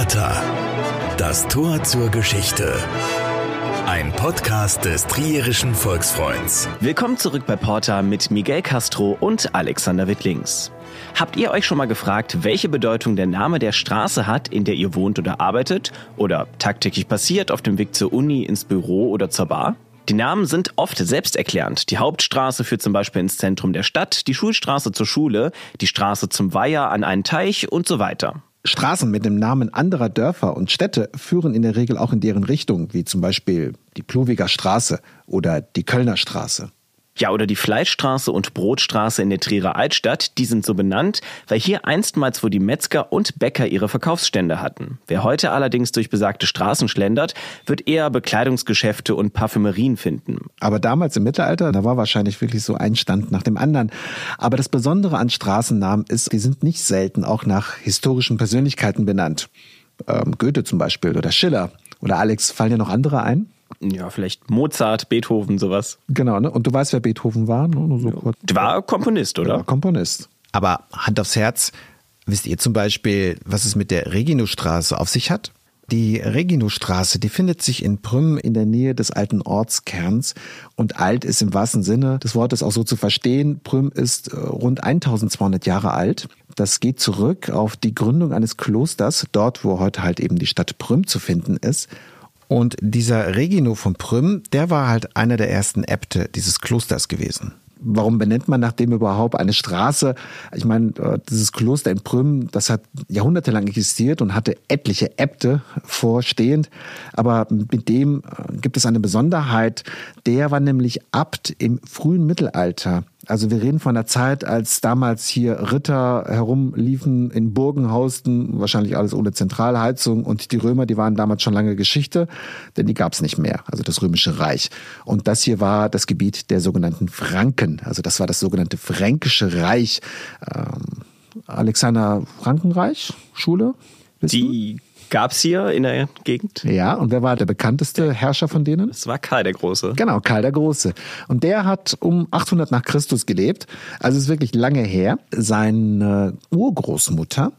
Porta. Das Tor zur Geschichte. Ein Podcast des Trierischen Volksfreunds. Willkommen zurück bei Porta mit Miguel Castro und Alexander Wittlings. Habt ihr euch schon mal gefragt, welche Bedeutung der Name der Straße hat, in der ihr wohnt oder arbeitet oder tagtäglich passiert auf dem Weg zur Uni, ins Büro oder zur Bar? Die Namen sind oft selbsterklärend. Die Hauptstraße führt zum Beispiel ins Zentrum der Stadt, die Schulstraße zur Schule, die Straße zum Weiher an einen Teich und so weiter. Straßen mit dem Namen anderer Dörfer und Städte führen in der Regel auch in deren Richtung, wie zum Beispiel die Plowiger Straße oder die Kölner Straße. Ja, oder die Fleischstraße und Brotstraße in der Trierer Altstadt, die sind so benannt, weil hier einstmals wo die Metzger und Bäcker ihre Verkaufsstände hatten. Wer heute allerdings durch besagte Straßen schlendert, wird eher Bekleidungsgeschäfte und Parfümerien finden. Aber damals im Mittelalter, da war wahrscheinlich wirklich so ein Stand nach dem anderen. Aber das Besondere an Straßennamen ist, die sind nicht selten auch nach historischen Persönlichkeiten benannt. Ähm, Goethe zum Beispiel oder Schiller. Oder Alex, fallen dir noch andere ein? Ja, vielleicht Mozart, Beethoven, sowas. Genau, ne? Und du weißt, wer Beethoven war? Ne? Nur so kurz. War Komponist, oder? Ja, Komponist. Aber Hand aufs Herz, wisst ihr zum Beispiel, was es mit der Reginostraße auf sich hat? Die Reginostraße, die findet sich in Prüm in der Nähe des alten Ortskerns und alt ist im wahrsten Sinne des Wortes auch so zu verstehen. Prüm ist äh, rund 1200 Jahre alt. Das geht zurück auf die Gründung eines Klosters, dort wo heute halt eben die Stadt Prüm zu finden ist. Und dieser Regino von Prüm, der war halt einer der ersten Äbte dieses Klosters gewesen. Warum benennt man nach dem überhaupt eine Straße? Ich meine, äh, dieses Kloster in Prüm, das hat jahrhundertelang existiert und hatte etliche Äbte vorstehend. Aber mit dem äh, gibt es eine Besonderheit. Der war nämlich Abt im frühen Mittelalter. Also wir reden von der Zeit, als damals hier Ritter herumliefen, in Burgen hausten, wahrscheinlich alles ohne Zentralheizung. Und die Römer, die waren damals schon lange Geschichte, denn die gab es nicht mehr, also das Römische Reich. Und das hier war das Gebiet der sogenannten Franken. Also das war das sogenannte Fränkische Reich. Ähm, Alexander Frankenreich, Schule? Die gab es hier in der Gegend. Ja, und wer war der bekannteste Herrscher von denen? Es war Karl der Große. Genau, Karl der Große. Und der hat um 800 nach Christus gelebt. Also es ist wirklich lange her. Seine Urgroßmutter,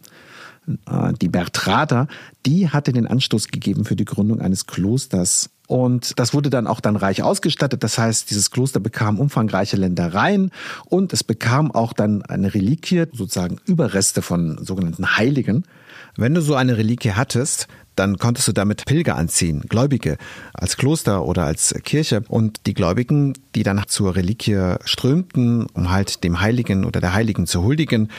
äh, die Bertrada, die hatte den Anstoß gegeben für die Gründung eines Klosters und das wurde dann auch dann reich ausgestattet. Das heißt, dieses Kloster bekam umfangreiche Ländereien und es bekam auch dann eine Reliquie, sozusagen Überreste von sogenannten Heiligen. Wenn du so eine Reliquie hattest, dann konntest du damit Pilger anziehen, Gläubige, als Kloster oder als Kirche. Und die Gläubigen, die dann zur Reliquie strömten, um halt dem Heiligen oder der Heiligen zu huldigen,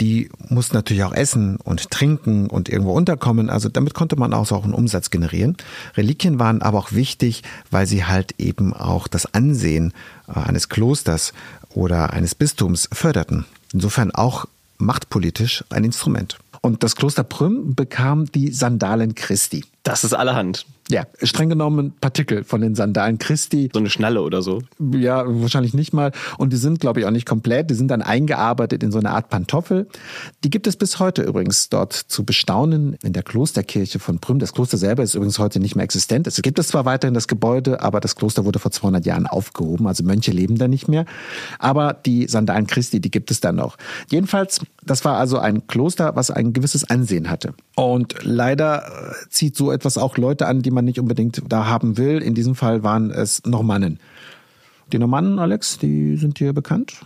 die mussten natürlich auch essen und trinken und irgendwo unterkommen. Also damit konnte man auch so einen Umsatz generieren. Reliquien waren aber auch wichtig, weil sie halt eben auch das Ansehen äh, eines Klosters oder eines Bistums förderten. Insofern auch machtpolitisch ein Instrument. Und das Kloster Prüm bekam die Sandalen Christi. Das ist allerhand. Ja, streng genommen Partikel von den Sandalen Christi. So eine Schnalle oder so. Ja, wahrscheinlich nicht mal. Und die sind, glaube ich, auch nicht komplett. Die sind dann eingearbeitet in so eine Art Pantoffel. Die gibt es bis heute übrigens dort zu bestaunen in der Klosterkirche von Prüm. Das Kloster selber ist übrigens heute nicht mehr existent. Es gibt es zwar weiterhin das Gebäude, aber das Kloster wurde vor 200 Jahren aufgehoben. Also Mönche leben da nicht mehr. Aber die Sandalen Christi, die gibt es dann noch. Jedenfalls, das war also ein Kloster, was ein gewisses Ansehen hatte. Und leider äh, zieht so etwas auch Leute an, die man nicht unbedingt da haben will. In diesem Fall waren es Normannen. Die Normannen, Alex, die sind dir bekannt?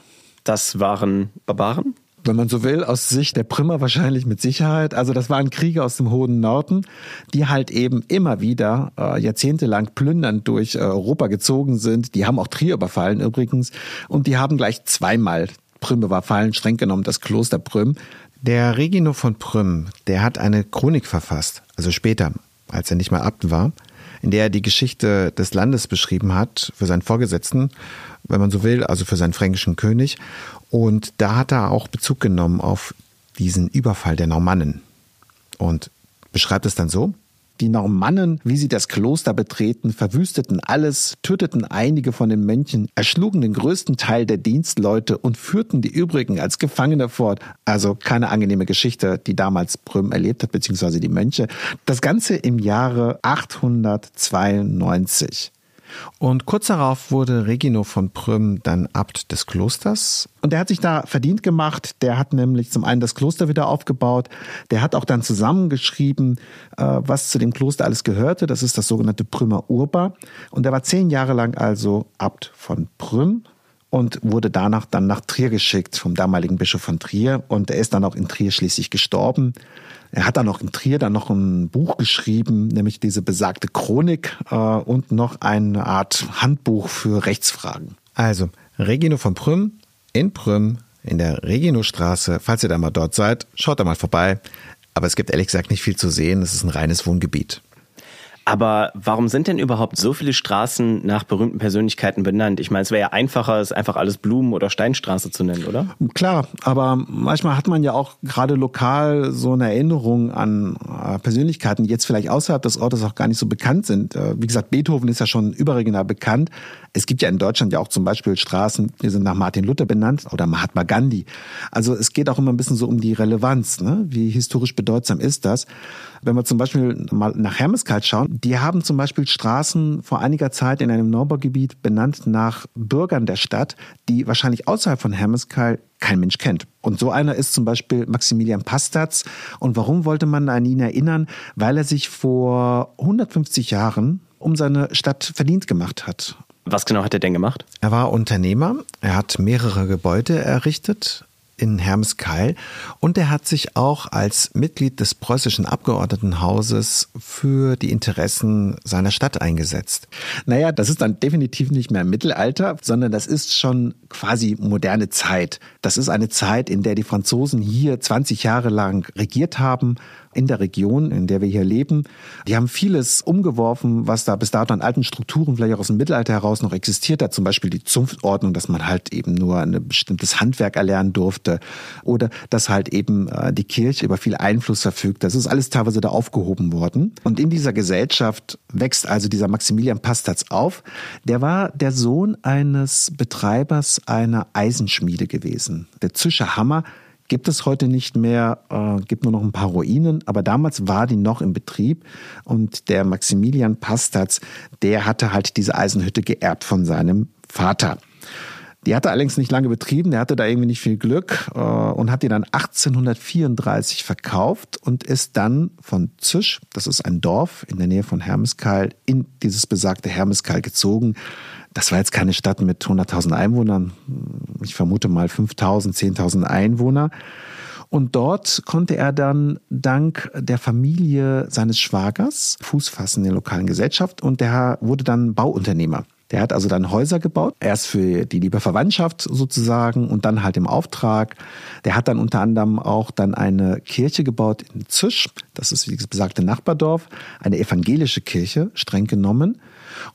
Das waren Barbaren? wenn man so will, aus Sicht der Primmer wahrscheinlich mit Sicherheit. Also das waren Kriege aus dem hohen Norden, die halt eben immer wieder äh, jahrzehntelang plündernd durch äh, Europa gezogen sind. Die haben auch Trier überfallen übrigens und die haben gleich zweimal Prüm überfallen, streng genommen das Kloster Prüm. Der Regino von Prüm, der hat eine Chronik verfasst, also später, als er nicht mehr Abt war, in der er die Geschichte des Landes beschrieben hat für seinen Vorgesetzten, wenn man so will, also für seinen fränkischen König. Und da hat er auch Bezug genommen auf diesen Überfall der Normannen und beschreibt es dann so. Die Normannen, wie sie das Kloster betreten, verwüsteten alles, töteten einige von den Mönchen, erschlugen den größten Teil der Dienstleute und führten die übrigen als Gefangene fort. Also keine angenehme Geschichte, die damals Prüm erlebt hat, beziehungsweise die Mönche. Das Ganze im Jahre 892. Und kurz darauf wurde Regino von Prüm dann Abt des Klosters. Und der hat sich da verdient gemacht. Der hat nämlich zum einen das Kloster wieder aufgebaut. Der hat auch dann zusammengeschrieben, äh, was zu dem Kloster alles gehörte. Das ist das sogenannte Prümer Urba. Und er war zehn Jahre lang also Abt von Prüm und wurde danach dann nach Trier geschickt vom damaligen Bischof von Trier. Und er ist dann auch in Trier schließlich gestorben. Er hat dann noch in Trier dann noch ein Buch geschrieben, nämlich diese besagte Chronik äh, und noch eine Art Handbuch für Rechtsfragen. Also, Regino von Prüm in Prüm in der Reginostraße. Falls ihr da mal dort seid, schaut da mal vorbei. Aber es gibt ehrlich gesagt nicht viel zu sehen. Es ist ein reines Wohngebiet. Aber warum sind denn überhaupt so viele Straßen nach berühmten Persönlichkeiten benannt? Ich meine, es wäre ja einfacher, es einfach alles Blumen- oder Steinstraße zu nennen, oder? Klar, aber manchmal hat man ja auch gerade lokal so eine Erinnerung an äh, Persönlichkeiten, die jetzt vielleicht außerhalb des Ortes auch gar nicht so bekannt sind. Äh, wie gesagt, Beethoven ist ja schon überregional bekannt. Es gibt ja in Deutschland ja auch zum Beispiel Straßen, die sind nach Martin Luther benannt oder Mahatma Gandhi. Also es geht auch immer ein bisschen so um die Relevanz. Ne? Wie historisch bedeutsam ist das? Wenn wir zum Beispiel mal nach Hermeskalt schauen, die haben zum Beispiel Straßen vor einiger Zeit in einem Neubaugebiet benannt nach Bürgern der Stadt, die wahrscheinlich außerhalb von Hermeskalt kein Mensch kennt. Und so einer ist zum Beispiel Maximilian Pastatz. Und warum wollte man an ihn erinnern? Weil er sich vor 150 Jahren um seine Stadt verdient gemacht hat. Was genau hat er denn gemacht? Er war Unternehmer. Er hat mehrere Gebäude errichtet in Hermeskeil und er hat sich auch als Mitglied des preußischen Abgeordnetenhauses für die Interessen seiner Stadt eingesetzt. Naja, das ist dann definitiv nicht mehr Mittelalter, sondern das ist schon quasi moderne Zeit. Das ist eine Zeit, in der die Franzosen hier 20 Jahre lang regiert haben in der Region, in der wir hier leben. Die haben vieles umgeworfen, was da bis dato an alten Strukturen vielleicht auch aus dem Mittelalter heraus noch existiert hat. Zum Beispiel die Zunftordnung, dass man halt eben nur ein bestimmtes Handwerk erlernen durfte oder dass halt eben äh, die Kirche über viel Einfluss verfügt. Das ist alles teilweise da aufgehoben worden. Und in dieser Gesellschaft wächst also dieser Maximilian Pastatz auf. Der war der Sohn eines Betreibers einer Eisenschmiede gewesen. Der Zischer Hammer gibt es heute nicht mehr, äh, gibt nur noch ein paar Ruinen, aber damals war die noch in Betrieb und der Maximilian Pastatz, der hatte halt diese Eisenhütte geerbt von seinem Vater. Die hat er allerdings nicht lange betrieben, der hatte da irgendwie nicht viel Glück äh, und hat die dann 1834 verkauft und ist dann von Zisch, das ist ein Dorf in der Nähe von Hermeskeil, in dieses besagte Hermeskeil gezogen. Das war jetzt keine Stadt mit 100.000 Einwohnern. Ich vermute mal 5.000, 10.000 Einwohner. Und dort konnte er dann dank der Familie seines Schwagers Fuß fassen in der lokalen Gesellschaft und der wurde dann Bauunternehmer. Der hat also dann Häuser gebaut, erst für die liebe Verwandtschaft sozusagen und dann halt im Auftrag. Der hat dann unter anderem auch dann eine Kirche gebaut in Zisch, das ist wie besagte Nachbardorf, eine evangelische Kirche, streng genommen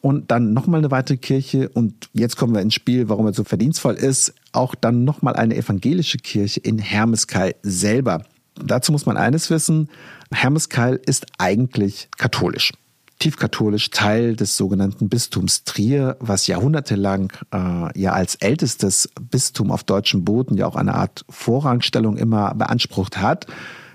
und dann nochmal eine weitere Kirche. Und jetzt kommen wir ins Spiel, warum er so verdienstvoll ist, auch dann nochmal eine evangelische Kirche in Hermeskeil selber. Dazu muss man eines wissen, Hermeskeil ist eigentlich katholisch. Tiefkatholisch Teil des sogenannten Bistums Trier, was jahrhundertelang äh, ja als ältestes Bistum auf deutschem Boden ja auch eine Art Vorrangstellung immer beansprucht hat.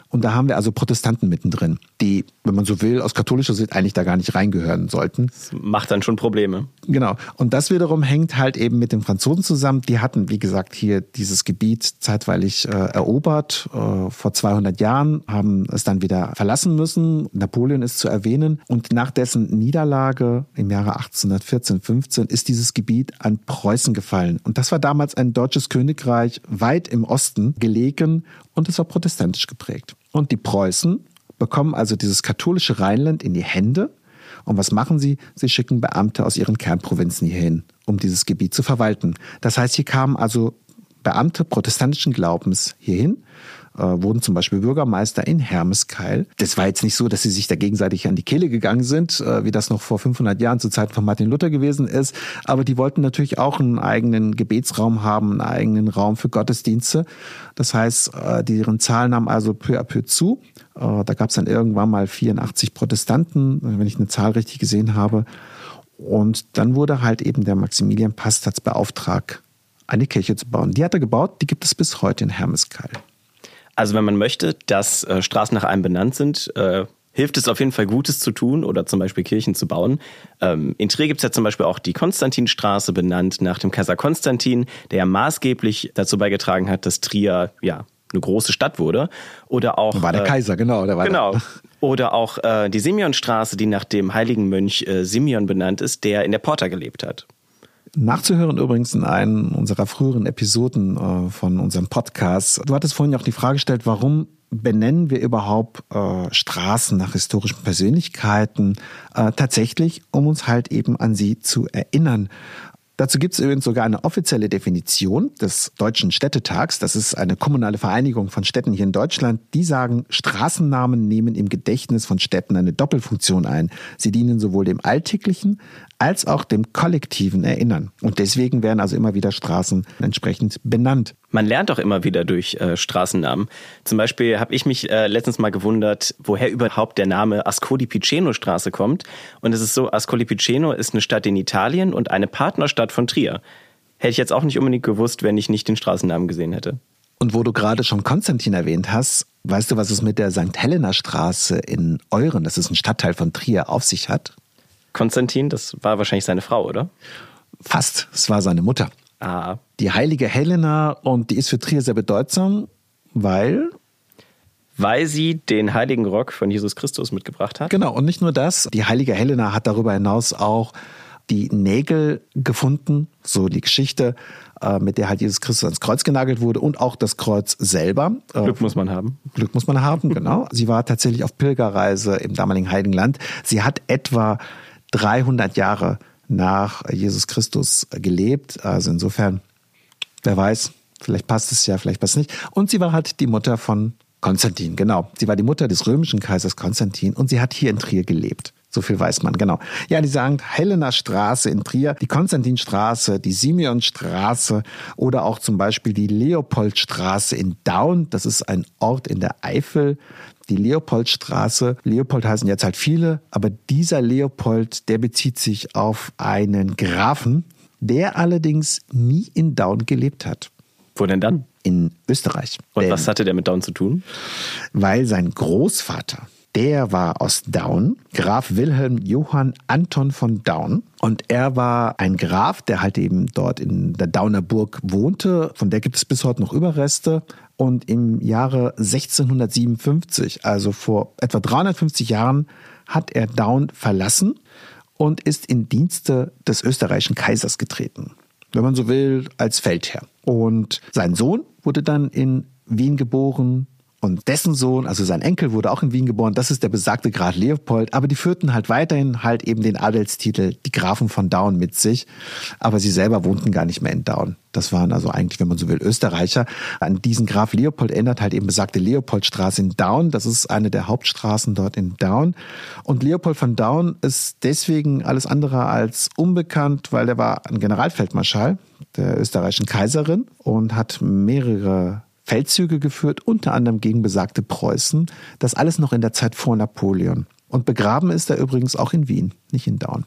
Und da haben wir also Protestanten mittendrin, die, wenn man so will, aus katholischer Sicht eigentlich da gar nicht reingehören sollten. Das macht dann schon Probleme. Genau. Und das wiederum hängt halt eben mit den Franzosen zusammen. Die hatten, wie gesagt, hier dieses Gebiet zeitweilig äh, erobert äh, vor 200 Jahren, haben es dann wieder verlassen müssen. Napoleon ist zu erwähnen. Und nach dessen Niederlage im Jahre 1814, 15 ist dieses Gebiet an Preußen gefallen. Und das war damals ein deutsches Königreich weit im Osten gelegen und es war protestantisch geprägt. Und die Preußen bekommen also dieses katholische Rheinland in die Hände. Und was machen sie? Sie schicken Beamte aus ihren Kernprovinzen hierhin, um dieses Gebiet zu verwalten. Das heißt, hier kamen also Beamte protestantischen Glaubens hierhin äh, wurden zum Beispiel Bürgermeister in Hermeskeil. Das war jetzt nicht so, dass sie sich da gegenseitig an die Kehle gegangen sind, äh, wie das noch vor 500 Jahren zu Zeiten von Martin Luther gewesen ist. Aber die wollten natürlich auch einen eigenen Gebetsraum haben, einen eigenen Raum für Gottesdienste. Das heißt, äh, deren Zahl nahm also peu à peu zu. Äh, da gab es dann irgendwann mal 84 Protestanten, wenn ich eine Zahl richtig gesehen habe. Und dann wurde halt eben der Maximilian Pastatz beauftragt, eine Kirche zu bauen. Die hat er gebaut, die gibt es bis heute in Hermeskeil. Also wenn man möchte, dass äh, Straßen nach einem benannt sind, äh, hilft es auf jeden Fall Gutes zu tun oder zum Beispiel Kirchen zu bauen. Ähm, in Trier gibt es ja zum Beispiel auch die Konstantinstraße, benannt nach dem Kaiser Konstantin, der ja maßgeblich dazu beigetragen hat, dass Trier ja eine große Stadt wurde. Oder auch. War der äh, Kaiser, genau. Der war genau. Der. Oder auch äh, die Simeonstraße, die nach dem heiligen Mönch äh, Simeon benannt ist, der in der Porta gelebt hat. Nachzuhören übrigens in einem unserer früheren Episoden äh, von unserem Podcast. Du hattest vorhin auch die Frage gestellt, warum benennen wir überhaupt äh, Straßen nach historischen Persönlichkeiten? Äh, tatsächlich, um uns halt eben an sie zu erinnern. Dazu gibt es übrigens sogar eine offizielle Definition des Deutschen Städtetags. Das ist eine kommunale Vereinigung von Städten hier in Deutschland. Die sagen, Straßennamen nehmen im Gedächtnis von Städten eine Doppelfunktion ein. Sie dienen sowohl dem alltäglichen als auch dem kollektiven Erinnern. Und deswegen werden also immer wieder Straßen entsprechend benannt. Man lernt auch immer wieder durch äh, Straßennamen. Zum Beispiel habe ich mich äh, letztens mal gewundert, woher überhaupt der Name Ascoli Piceno Straße kommt. Und es ist so, Ascoli Piceno ist eine Stadt in Italien und eine Partnerstadt von Trier. Hätte ich jetzt auch nicht unbedingt gewusst, wenn ich nicht den Straßennamen gesehen hätte. Und wo du gerade schon Konstantin erwähnt hast, weißt du, was es mit der St. Helena Straße in Euren, das ist ein Stadtteil von Trier, auf sich hat? Konstantin, das war wahrscheinlich seine Frau, oder? Fast, es war seine Mutter. Ah. Die heilige Helena und die ist für Trier sehr bedeutsam, weil weil sie den heiligen Rock von Jesus Christus mitgebracht hat. Genau, und nicht nur das, die heilige Helena hat darüber hinaus auch die Nägel gefunden, so die Geschichte, äh, mit der halt Jesus Christus ans Kreuz genagelt wurde und auch das Kreuz selber. Äh, Glück muss man haben. Glück muss man haben, genau. sie war tatsächlich auf Pilgerreise im damaligen Heiligen Land. Sie hat etwa 300 Jahre nach Jesus Christus gelebt. Also insofern, wer weiß, vielleicht passt es ja, vielleicht passt es nicht. Und sie war halt die Mutter von Konstantin, genau. Sie war die Mutter des römischen Kaisers Konstantin und sie hat hier in Trier gelebt. So viel weiß man, genau. Ja, die sagen Helena Straße in Trier, die Konstantinstraße, die Simeonstraße oder auch zum Beispiel die Leopoldstraße in Daun. Das ist ein Ort in der Eifel die Leopoldstraße. Leopold heißen jetzt halt viele, aber dieser Leopold, der bezieht sich auf einen Grafen, der allerdings nie in Daun gelebt hat. Wo denn dann? In Österreich. Und denn, was hatte der mit Daun zu tun? Weil sein Großvater, der war aus Daun, Graf Wilhelm Johann Anton von Daun. Und er war ein Graf, der halt eben dort in der Dauner Burg wohnte. Von der gibt es bis heute noch Überreste. Und im Jahre 1657, also vor etwa 350 Jahren, hat er Daun verlassen und ist in Dienste des österreichischen Kaisers getreten. Wenn man so will, als Feldherr. Und sein Sohn wurde dann in Wien geboren, und dessen Sohn, also sein Enkel, wurde auch in Wien geboren. Das ist der besagte Graf Leopold. Aber die führten halt weiterhin halt eben den Adelstitel, die Grafen von Daun mit sich. Aber sie selber wohnten gar nicht mehr in Daun. Das waren also eigentlich, wenn man so will, Österreicher. An diesen Graf Leopold erinnert halt eben besagte Leopoldstraße in Daun. Das ist eine der Hauptstraßen dort in Daun. Und Leopold von Daun ist deswegen alles andere als unbekannt, weil er war ein Generalfeldmarschall der österreichischen Kaiserin und hat mehrere Feldzüge geführt, unter anderem gegen besagte Preußen. Das alles noch in der Zeit vor Napoleon. Und begraben ist er übrigens auch in Wien, nicht in Daun.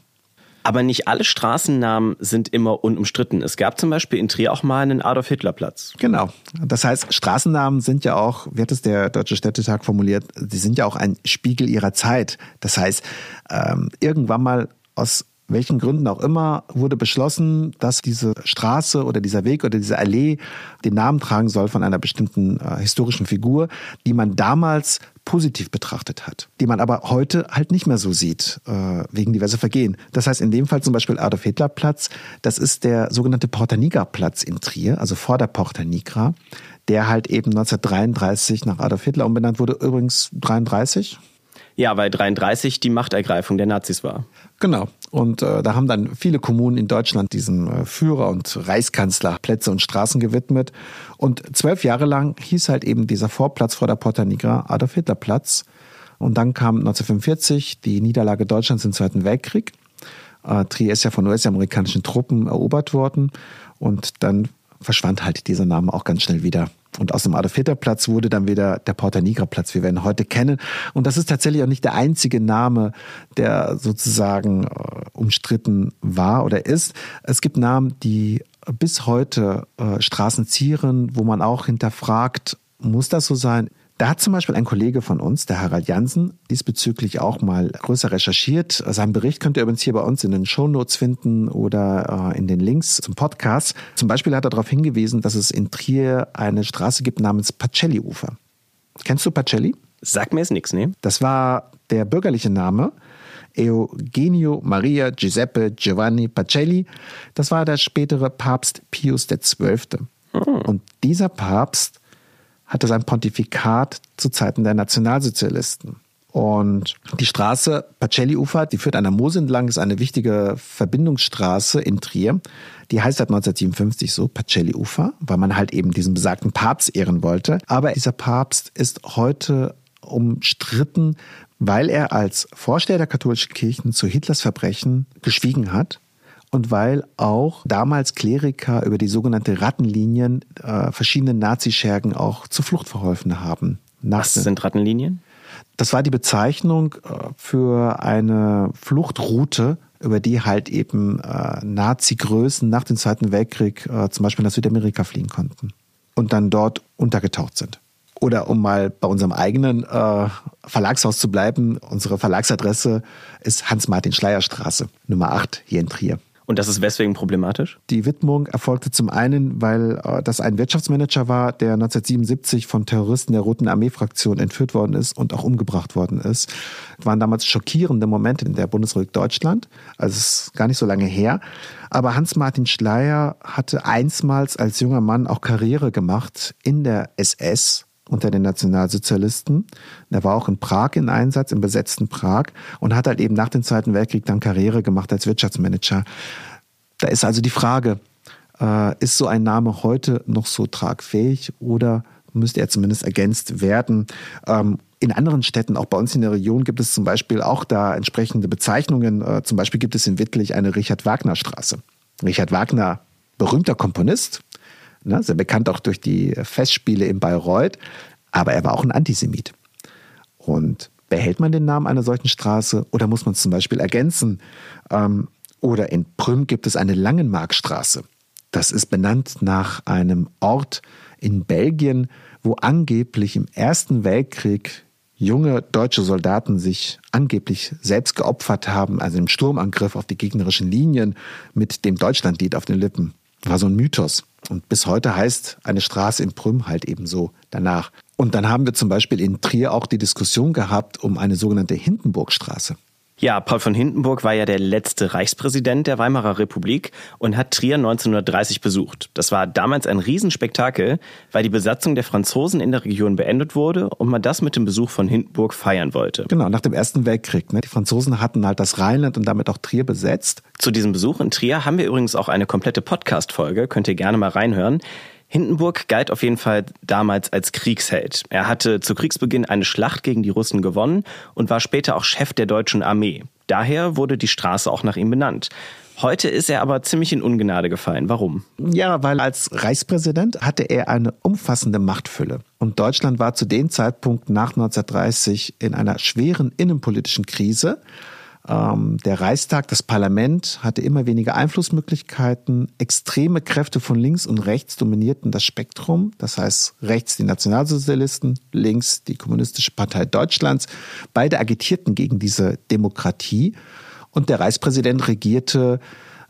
Aber nicht alle Straßennamen sind immer unumstritten. Es gab zum Beispiel in Trier auch mal einen Adolf-Hitler-Platz. Genau. Das heißt, Straßennamen sind ja auch, wie hat es der Deutsche Städtetag formuliert, sie sind ja auch ein Spiegel ihrer Zeit. Das heißt, ähm, irgendwann mal aus welchen Gründen auch immer, wurde beschlossen, dass diese Straße oder dieser Weg oder diese Allee den Namen tragen soll von einer bestimmten äh, historischen Figur, die man damals positiv betrachtet hat, die man aber heute halt nicht mehr so sieht, äh, wegen diverser Vergehen. Das heißt, in dem Fall zum Beispiel Adolf Hitler Platz, das ist der sogenannte Porta Nigra Platz in Trier, also vor der Porta Nigra, der halt eben 1933 nach Adolf Hitler umbenannt wurde, übrigens 33, ja, weil 33 die Machtergreifung der Nazis war. Genau. Und äh, da haben dann viele Kommunen in Deutschland diesem äh, Führer und Reichskanzler Plätze und Straßen gewidmet. Und zwölf Jahre lang hieß halt eben dieser Vorplatz vor der Porta Nigra Adolf Hitler Platz. Und dann kam 1945 die Niederlage Deutschlands im Zweiten Weltkrieg. Äh, Trier ist ja von US-amerikanischen Truppen erobert worden. Und dann verschwand halt dieser Name auch ganz schnell wieder. Und aus dem Adolf-Hitler-Platz wurde dann wieder der Porta Nigra-Platz, wie wir ihn heute kennen. Und das ist tatsächlich auch nicht der einzige Name, der sozusagen äh, umstritten war oder ist. Es gibt Namen, die bis heute äh, Straßen zieren, wo man auch hinterfragt, muss das so sein? Da hat zum Beispiel ein Kollege von uns, der Harald Jansen, diesbezüglich auch mal größer recherchiert. Seinen Bericht könnt ihr übrigens hier bei uns in den Shownotes finden oder äh, in den Links zum Podcast. Zum Beispiel hat er darauf hingewiesen, dass es in Trier eine Straße gibt namens Pacelli-Ufer. Kennst du Pacelli? Sag mir jetzt nichts, ne? Das war der bürgerliche Name Eugenio Maria Giuseppe Giovanni Pacelli. Das war der spätere Papst Pius XII. Oh. Und dieser Papst hatte sein Pontifikat zu Zeiten der Nationalsozialisten. Und die Straße Pacelli-Ufer, die führt an der Mosel entlang, ist eine wichtige Verbindungsstraße in Trier. Die heißt seit 1957 so, Pacelli-Ufer, weil man halt eben diesen besagten Papst ehren wollte. Aber dieser Papst ist heute umstritten, weil er als Vorsteher der katholischen Kirchen zu Hitlers Verbrechen geschwiegen hat und weil auch damals Kleriker über die sogenannte Rattenlinien äh, verschiedenen Nazischergen auch zur Flucht verholfen haben. Was sind Rattenlinien? Das war die Bezeichnung äh, für eine Fluchtroute, über die halt eben äh, Nazi-Größen nach dem Zweiten Weltkrieg äh, zum Beispiel nach Südamerika fliehen konnten und dann dort untergetaucht sind. Oder um mal bei unserem eigenen äh, Verlagshaus zu bleiben, unsere Verlagsadresse ist Hans-Martin-Schleyer-Straße, Nummer 8 hier in Trier. Und das ist weswegen problematisch? Die Widmung erfolgte zum einen, weil äh, das ein Wirtschaftsmanager war, der 1977 von Terroristen der Roten Armee-Fraktion entführt worden ist und auch umgebracht worden ist. Das waren damals schockierende Momente in der Bundesrepublik Deutschland. Also es ist gar nicht so lange her. Aber Hans-Martin Schleyer hatte einstmals als junger Mann auch Karriere gemacht in der SS unter den Nationalsozialisten. Er war auch in Prag in Einsatz, im besetzten Prag und hat halt eben nach dem Zweiten Weltkrieg dann Karriere gemacht als Wirtschaftsmanager. Da ist also die Frage, äh, ist so ein Name heute noch so tragfähig oder müsste er zumindest ergänzt werden? Ähm, in anderen Städten, auch bei uns in der Region, gibt es zum Beispiel auch da entsprechende Bezeichnungen. Äh, zum Beispiel gibt es in Wittlich eine Richard-Wagner-Straße. Richard Wagner, berühmter Komponist, ne, sehr bekannt auch durch die Festspiele in Bayreuth, aber er war auch ein Antisemit. Und behält man den Namen einer solchen Straße oder muss man es zum Beispiel ergänzen? Ähm, oder in Prüm gibt es eine Langenmarkstraße. Das ist benannt nach einem Ort in Belgien, wo angeblich im Ersten Weltkrieg junge deutsche Soldaten sich angeblich selbst geopfert haben, also im Sturmangriff auf die gegnerischen Linien mit dem Deutschlandlied auf den Lippen. War so ein Mythos. Und bis heute heißt eine Straße in Prüm halt ebenso danach. Und dann haben wir zum Beispiel in Trier auch die Diskussion gehabt um eine sogenannte Hindenburgstraße. Ja, Paul von Hindenburg war ja der letzte Reichspräsident der Weimarer Republik und hat Trier 1930 besucht. Das war damals ein Riesenspektakel, weil die Besatzung der Franzosen in der Region beendet wurde und man das mit dem Besuch von Hindenburg feiern wollte. Genau, nach dem Ersten Weltkrieg. Ne? Die Franzosen hatten halt das Rheinland und damit auch Trier besetzt. Zu diesem Besuch in Trier haben wir übrigens auch eine komplette Podcast-Folge, könnt ihr gerne mal reinhören. Hindenburg galt auf jeden Fall damals als Kriegsheld. Er hatte zu Kriegsbeginn eine Schlacht gegen die Russen gewonnen und war später auch Chef der deutschen Armee. Daher wurde die Straße auch nach ihm benannt. Heute ist er aber ziemlich in Ungnade gefallen. Warum? Ja, weil als Reichspräsident hatte er eine umfassende Machtfülle. Und Deutschland war zu dem Zeitpunkt nach 1930 in einer schweren innenpolitischen Krise. Ähm, der Reichstag, das Parlament hatte immer weniger Einflussmöglichkeiten. Extreme Kräfte von links und rechts dominierten das Spektrum. Das heißt, rechts die Nationalsozialisten, links die Kommunistische Partei Deutschlands. Beide agitierten gegen diese Demokratie. Und der Reichspräsident regierte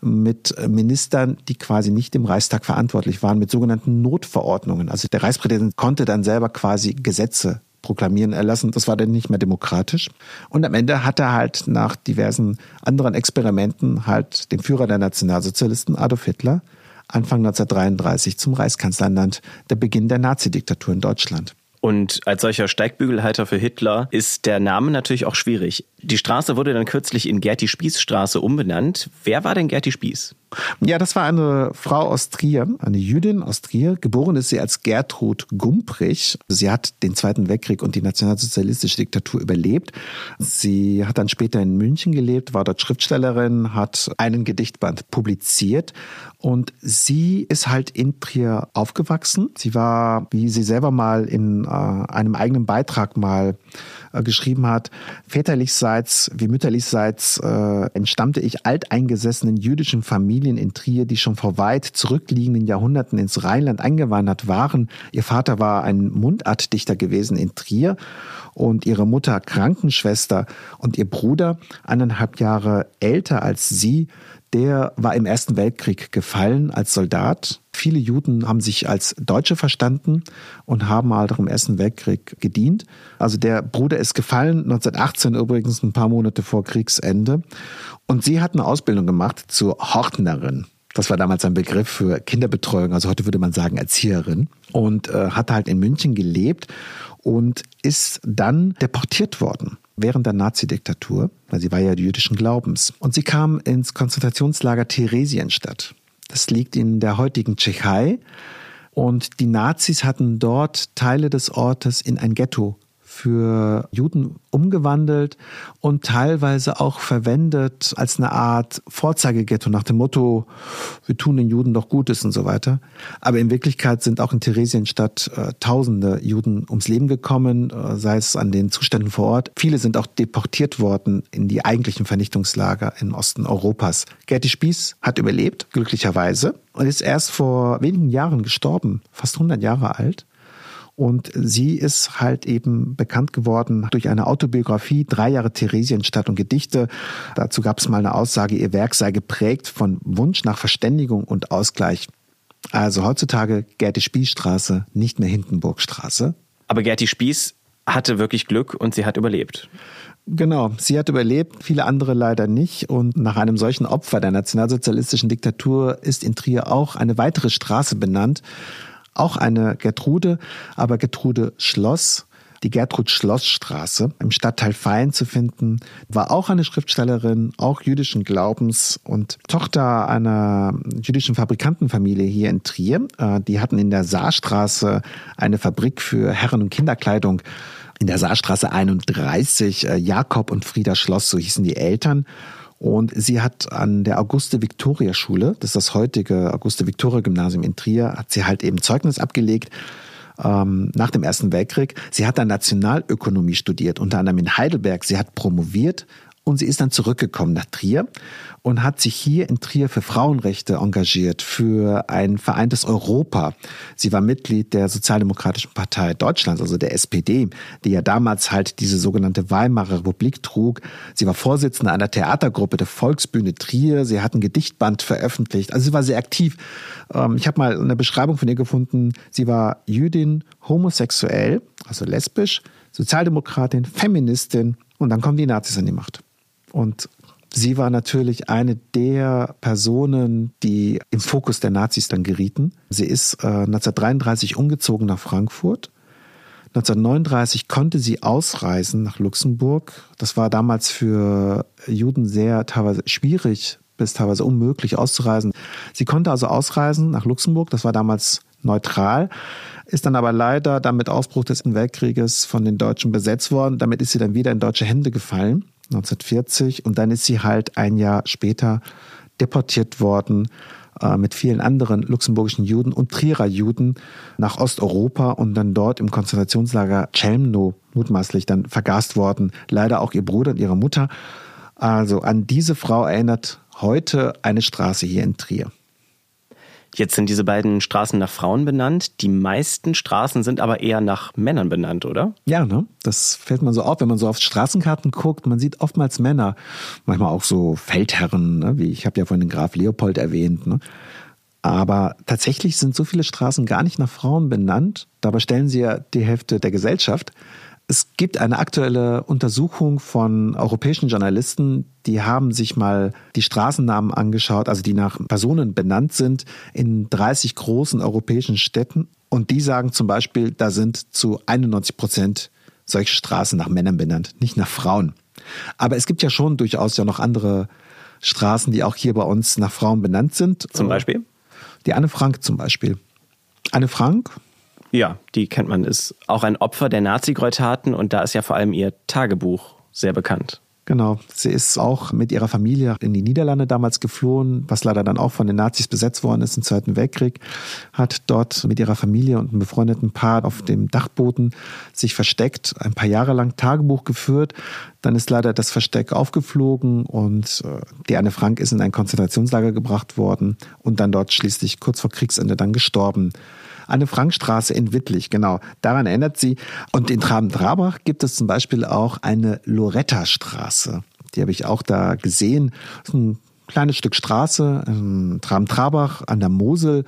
mit Ministern, die quasi nicht im Reichstag verantwortlich waren, mit sogenannten Notverordnungen. Also der Reichspräsident konnte dann selber quasi Gesetze proklamieren erlassen. Das war dann nicht mehr demokratisch. Und am Ende hat er halt nach diversen anderen Experimenten halt den Führer der Nationalsozialisten, Adolf Hitler, Anfang 1933 zum Reichskanzler ernannt. Der Beginn der Nazidiktatur in Deutschland. Und als solcher Steigbügelhalter für Hitler ist der Name natürlich auch schwierig. Die Straße wurde dann kürzlich in Gerti Spieß Straße umbenannt. Wer war denn Gerti Spieß? Ja, das war eine Frau aus Trier, eine Jüdin aus Trier. Geboren ist sie als Gertrud Gumprich. Sie hat den Zweiten Weltkrieg und die nationalsozialistische Diktatur überlebt. Sie hat dann später in München gelebt, war dort Schriftstellerin, hat einen Gedichtband publiziert und sie ist halt in Trier aufgewachsen. Sie war, wie sie selber mal in äh, einem eigenen Beitrag mal äh, geschrieben hat, väterlichseits wie mütterlichseits äh, entstammte ich alteingesessenen jüdischen Familien in Trier, die schon vor weit zurückliegenden Jahrhunderten ins Rheinland eingewandert waren. Ihr Vater war ein Mundartdichter gewesen in Trier und ihre Mutter Krankenschwester und ihr Bruder, eineinhalb Jahre älter als sie, der war im Ersten Weltkrieg gefallen als Soldat. Viele Juden haben sich als Deutsche verstanden und haben halt auch im Ersten Weltkrieg gedient. Also der Bruder ist gefallen, 1918 übrigens, ein paar Monate vor Kriegsende. Und sie hat eine Ausbildung gemacht zur Hortnerin. Das war damals ein Begriff für Kinderbetreuung, also heute würde man sagen Erzieherin. Und äh, hat halt in München gelebt und ist dann deportiert worden während der Nazidiktatur, weil sie war ja jüdischen Glaubens. Und sie kam ins Konzentrationslager Theresienstadt. Das liegt in der heutigen Tschechei. Und die Nazis hatten dort Teile des Ortes in ein Ghetto für Juden umgewandelt und teilweise auch verwendet als eine Art Vorzeigeghetto nach dem Motto, wir tun den Juden doch Gutes und so weiter. Aber in Wirklichkeit sind auch in Theresienstadt äh, tausende Juden ums Leben gekommen, äh, sei es an den Zuständen vor Ort. Viele sind auch deportiert worden in die eigentlichen Vernichtungslager im Osten Europas. Gerti Spieß hat überlebt, glücklicherweise, und ist erst vor wenigen Jahren gestorben, fast 100 Jahre alt. Und sie ist halt eben bekannt geworden durch eine Autobiografie, drei Jahre Theresienstadt und Gedichte. Dazu gab es mal eine Aussage, ihr Werk sei geprägt von Wunsch nach Verständigung und Ausgleich. Also heutzutage Gerti Spieß nicht mehr Hindenburgstraße. Aber Gerti Spieß hatte wirklich Glück und sie hat überlebt. Genau, sie hat überlebt, viele andere leider nicht. Und nach einem solchen Opfer der nationalsozialistischen Diktatur ist in Trier auch eine weitere Straße benannt auch eine Gertrude, aber Gertrude Schloss. Die Gertrud Schloss Straße im Stadtteil Fein zu finden, war auch eine Schriftstellerin, auch jüdischen Glaubens und Tochter einer jüdischen Fabrikantenfamilie hier in Trier. Äh, die hatten in der Saarstraße eine Fabrik für Herren- und Kinderkleidung in der Saarstraße 31, äh, Jakob und Frieda Schloss, so hießen die Eltern. Und sie hat an der Auguste-Victoria-Schule, das ist das heutige Auguste-Victoria-Gymnasium in Trier, hat sie halt eben Zeugnis abgelegt ähm, nach dem Ersten Weltkrieg. Sie hat dann Nationalökonomie studiert, unter anderem in Heidelberg. Sie hat promoviert und sie ist dann zurückgekommen nach Trier und hat sich hier in Trier für Frauenrechte engagiert, für ein vereintes Europa. Sie war Mitglied der Sozialdemokratischen Partei Deutschlands, also der SPD, die ja damals halt diese sogenannte Weimarer Republik trug. Sie war Vorsitzende einer Theatergruppe der Volksbühne Trier. Sie hat ein Gedichtband veröffentlicht. Also sie war sehr aktiv. Ähm, ich habe mal eine Beschreibung von ihr gefunden. Sie war Jüdin, homosexuell, also lesbisch, Sozialdemokratin, Feministin und dann kommen die Nazis an die Macht. Und sie war natürlich eine der Personen, die im Fokus der Nazis dann gerieten. Sie ist äh, 1933 umgezogen nach Frankfurt. 1939 konnte sie ausreisen nach Luxemburg. Das war damals für Juden sehr teilweise schwierig bis teilweise unmöglich auszureisen. Sie konnte also ausreisen nach Luxemburg. Das war damals neutral, ist dann aber leider dann mit Ausbruch des Weltkrieges von den Deutschen besetzt worden. Damit ist sie dann wieder in deutsche Hände gefallen. 1940 und dann ist sie halt ein Jahr später deportiert worden äh, mit vielen anderen luxemburgischen Juden und Trierer Juden nach Osteuropa und dann dort im Konzentrationslager Chelmno mutmaßlich dann vergast worden. Leider auch ihr Bruder und ihre Mutter. Also an diese Frau erinnert heute eine Straße hier in Trier. Jetzt sind diese beiden Straßen nach Frauen benannt. Die meisten Straßen sind aber eher nach Männern benannt, oder? Ja, ne? Das fällt man so auf, wenn man so auf Straßenkarten guckt. Man sieht oftmals Männer, manchmal auch so Feldherren, ne? wie ich habe ja vorhin den Graf Leopold erwähnt. Ne? Aber tatsächlich sind so viele Straßen gar nicht nach Frauen benannt. Dabei stellen sie ja die Hälfte der Gesellschaft. Es gibt eine aktuelle Untersuchung von europäischen Journalisten, die haben sich mal die Straßennamen angeschaut, also die nach Personen benannt sind in 30 großen europäischen Städten. Und die sagen zum Beispiel, da sind zu 91 Prozent solche Straßen nach Männern benannt, nicht nach Frauen. Aber es gibt ja schon durchaus ja noch andere Straßen, die auch hier bei uns nach Frauen benannt sind. Zum Beispiel? Die Anne Frank zum Beispiel. Anne Frank ja, die kennt man, ist auch ein Opfer der Nazi-Gräueltaten und da ist ja vor allem ihr Tagebuch sehr bekannt. Genau. Sie ist auch mit ihrer Familie in die Niederlande damals geflohen, was leider dann auch von den Nazis besetzt worden ist im Zweiten Weltkrieg. Hat dort mit ihrer Familie und einem befreundeten Paar auf dem Dachboden sich versteckt, ein paar Jahre lang Tagebuch geführt. Dann ist leider das Versteck aufgeflogen und äh, die Anne Frank ist in ein Konzentrationslager gebracht worden und dann dort schließlich kurz vor Kriegsende dann gestorben. Anne Frankstraße in Wittlich, genau. Daran erinnert sie. Und in Traben-Trabach gibt es zum Beispiel auch eine Loretta-Straße. Die habe ich auch da gesehen. Das ist ein kleines Stück Straße, Traben-Trabach an der Mosel.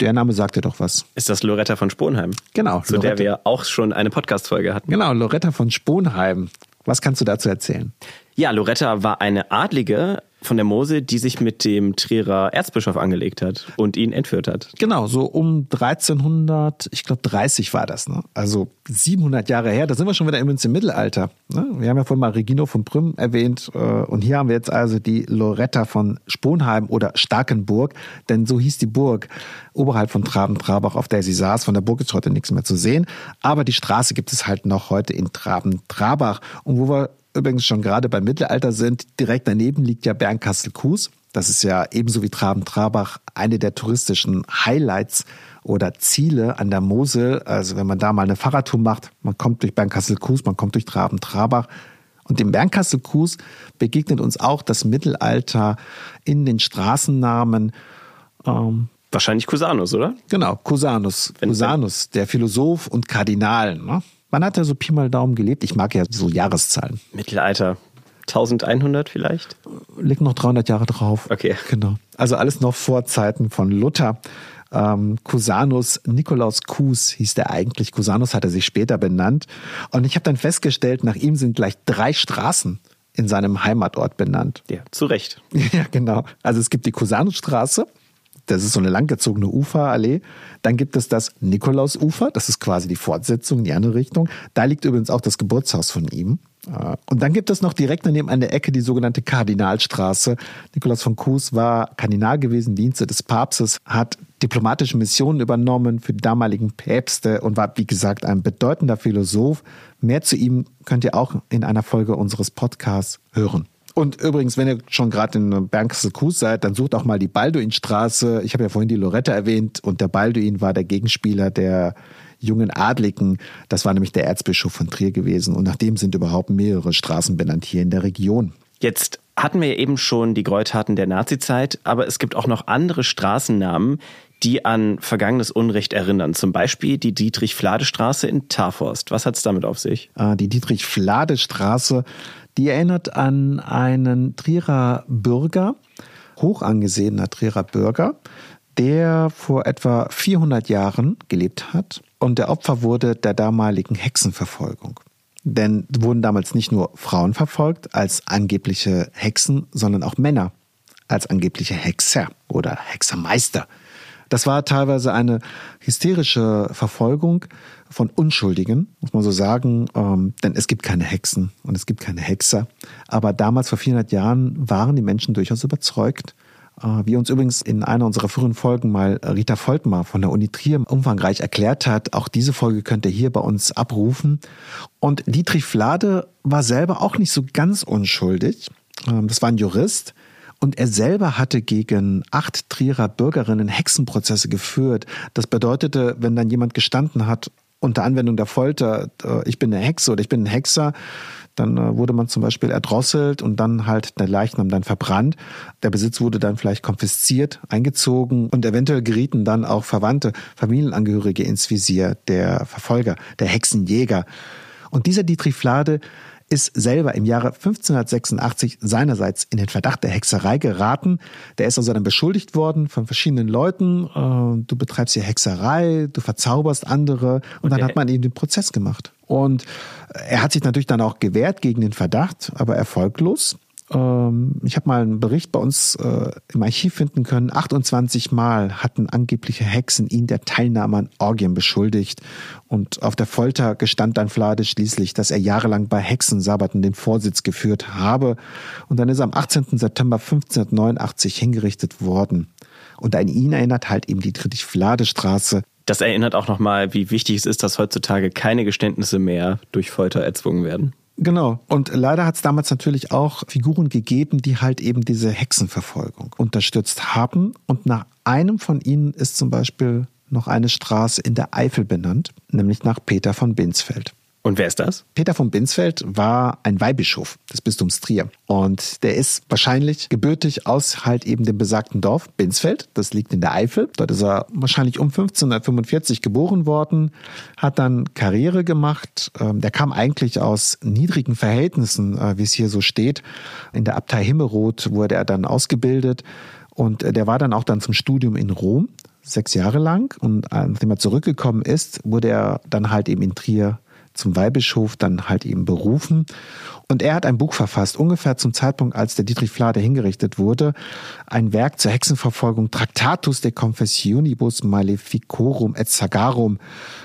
Der Name sagt ja doch was. Ist das Loretta von Sponheim? Genau. Zu Loretta. der wir auch schon eine Podcast-Folge hatten. Genau, Loretta von Sponheim. Was kannst du dazu erzählen? Ja, Loretta war eine Adlige von der Mosel, die sich mit dem Trierer Erzbischof angelegt hat und ihn entführt hat. Genau, so um 1300, ich glaube 30 war das, ne? Also 700 Jahre her, da sind wir schon wieder im Mittelalter. Ne? Wir haben ja vorhin mal Regino von Prüm erwähnt äh, und hier haben wir jetzt also die Loretta von Sponheim oder Starkenburg, denn so hieß die Burg oberhalb von Traben-Trabach, auf der sie saß. Von der Burg ist heute nichts mehr zu sehen, aber die Straße gibt es halt noch heute in Traben-Trabach und wo wir übrigens schon gerade beim Mittelalter sind. Direkt daneben liegt ja Bernkastel-Kues. Das ist ja ebenso wie Traben-Trabach eine der touristischen Highlights oder Ziele an der Mosel. Also wenn man da mal eine Fahrradtour macht, man kommt durch Bernkastel-Kues, man kommt durch Traben-Trabach. Und im Bernkastel-Kues begegnet uns auch das Mittelalter in den Straßennamen. Ähm, Wahrscheinlich Cusanus, oder? Genau, Cusanus. Wenn, Cusanus, der Philosoph und Kardinal. Ne? Wann hat er so Pi mal Daumen gelebt? Ich mag ja so Jahreszahlen. Mittelalter. 1100 vielleicht? Liegt noch 300 Jahre drauf. Okay. Genau. Also alles noch vor Zeiten von Luther. Ähm, Cusanus, Nikolaus Kus hieß der eigentlich. Cusanus hat er sich später benannt. Und ich habe dann festgestellt, nach ihm sind gleich drei Straßen in seinem Heimatort benannt. Ja, zu Recht. Ja, genau. Also es gibt die Cusanusstraße, das ist so eine langgezogene Uferallee. Dann gibt es das Nikolausufer, das ist quasi die Fortsetzung in die andere Richtung. Da liegt übrigens auch das Geburtshaus von ihm. Äh, und dann gibt es noch direkt daneben an der Ecke die sogenannte Kardinalstraße. Nikolaus von Kues war Kardinal gewesen, Dienste des Papstes, hat diplomatische Missionen übernommen für die damaligen Päpste und war, wie gesagt, ein bedeutender Philosoph. Mehr zu ihm könnt ihr auch in einer Folge unseres Podcasts hören. Und übrigens, wenn ihr schon gerade in Bernkastel-Kues seid, dann sucht auch mal die Balduinstraße. Ich habe ja vorhin die Loretta erwähnt und der Balduin war der Gegenspieler der jungen Adligen. Das war nämlich der Erzbischof von Trier gewesen und nach dem sind überhaupt mehrere Straßen benannt hier in der Region. Jetzt hatten wir ja eben schon die Gräueltaten der Nazizeit, aber es gibt auch noch andere Straßennamen, die an vergangenes Unrecht erinnern. Zum Beispiel die Dietrich-Flade-Straße in Tarforst. Was hat es damit auf sich? Ah, die Dietrich-Flade-Straße die erinnert an einen Trierer Bürger, hoch angesehener Trierer Bürger, der vor etwa 400 Jahren gelebt hat und der Opfer wurde der damaligen Hexenverfolgung. Denn wurden damals nicht nur Frauen verfolgt als angebliche Hexen, sondern auch Männer als angebliche Hexer oder Hexermeister. Das war teilweise eine hysterische Verfolgung von Unschuldigen, muss man so sagen, ähm, denn es gibt keine Hexen und es gibt keine Hexer. Aber damals, vor 400 Jahren, waren die Menschen durchaus überzeugt. Äh, wie uns übrigens in einer unserer früheren Folgen mal Rita Voltmar von der Uni Trier umfangreich erklärt hat. Auch diese Folge könnt ihr hier bei uns abrufen. Und Dietrich Flade war selber auch nicht so ganz unschuldig. Ähm, das war ein Jurist, und er selber hatte gegen acht Trierer Bürgerinnen Hexenprozesse geführt. Das bedeutete, wenn dann jemand gestanden hat, unter Anwendung der Folter, äh, ich bin eine Hexe oder ich bin ein Hexer, dann äh, wurde man zum Beispiel erdrosselt und dann halt der Leichnam dann verbrannt. Der Besitz wurde dann vielleicht konfisziert, eingezogen und eventuell gerieten dann auch Verwandte, Familienangehörige ins Visier der Verfolger, der Hexenjäger. Und dieser Dietrich Flade ist selber im Jahre 1586 seinerseits in den Verdacht der Hexerei geraten. Der ist also dann beschuldigt worden von verschiedenen Leuten. Äh, du betreibst hier Hexerei, du verzauberst andere und dann hat man ihm den Prozess gemacht. Und er hat sich natürlich dann auch gewehrt gegen den Verdacht, aber erfolglos. Ähm, ich habe mal einen Bericht bei uns äh, im Archiv finden können. 28 Mal hatten angebliche Hexen ihn der Teilnahme an Orgien beschuldigt. Und auf der Folter gestand dann Flade schließlich, dass er jahrelang bei Hexensabbaten den Vorsitz geführt habe. Und dann ist er am 18. September 1589 hingerichtet worden. Und an ihn erinnert halt eben die Friedrich-Flade-Straße. Das erinnert auch nochmal, wie wichtig es ist, dass heutzutage keine Geständnisse mehr durch Folter erzwungen werden. Genau. Und leider hat es damals natürlich auch Figuren gegeben, die halt eben diese Hexenverfolgung unterstützt haben. Und nach einem von ihnen ist zum Beispiel noch eine Straße in der Eifel benannt, nämlich nach Peter von Binsfeld. Und wer ist das? Peter von Binsfeld war ein Weihbischof des Bistums Trier. Und der ist wahrscheinlich gebürtig aus halt eben dem besagten Dorf Binsfeld. Das liegt in der Eifel. Dort ist er wahrscheinlich um 1545 geboren worden, hat dann Karriere gemacht. Ähm, der kam eigentlich aus niedrigen Verhältnissen, äh, wie es hier so steht. In der Abtei Himmelroth wurde er dann ausgebildet. Und äh, der war dann auch dann zum Studium in Rom sechs Jahre lang. Und äh, nachdem er zurückgekommen ist, wurde er dann halt eben in Trier zum Weihbischof dann halt eben berufen. Und er hat ein Buch verfasst, ungefähr zum Zeitpunkt, als der Dietrich Flade hingerichtet wurde. Ein Werk zur Hexenverfolgung, Tractatus de Confessionibus Maleficorum et Sagarum.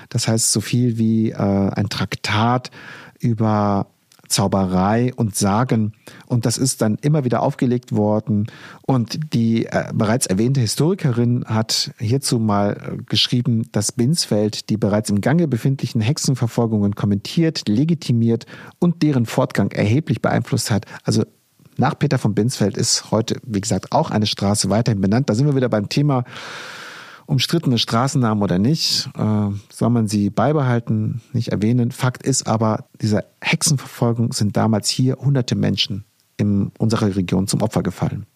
Das heißt so viel wie äh, ein Traktat über Zauberei und Sagen. Und das ist dann immer wieder aufgelegt worden. Und die äh, bereits erwähnte Historikerin hat hierzu mal äh, geschrieben, dass Binsfeld die bereits im Gange befindlichen Hexenverfolgungen kommentiert, legitimiert und deren Fortgang erheblich beeinflusst hat. Also nach Peter von Binsfeld ist heute, wie gesagt, auch eine Straße weiterhin benannt. Da sind wir wieder beim Thema umstrittene Straßennamen oder nicht, äh, soll man sie beibehalten, nicht erwähnen. Fakt ist aber, dieser Hexenverfolgung sind damals hier hunderte Menschen in unserer Region zum Opfer gefallen.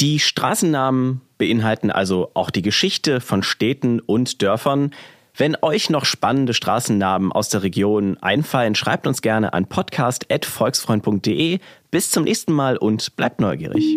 Die Straßennamen beinhalten also auch die Geschichte von Städten und Dörfern. Wenn euch noch spannende Straßennamen aus der Region einfallen, schreibt uns gerne an podcast.volksfreund.de. Bis zum nächsten Mal und bleibt neugierig.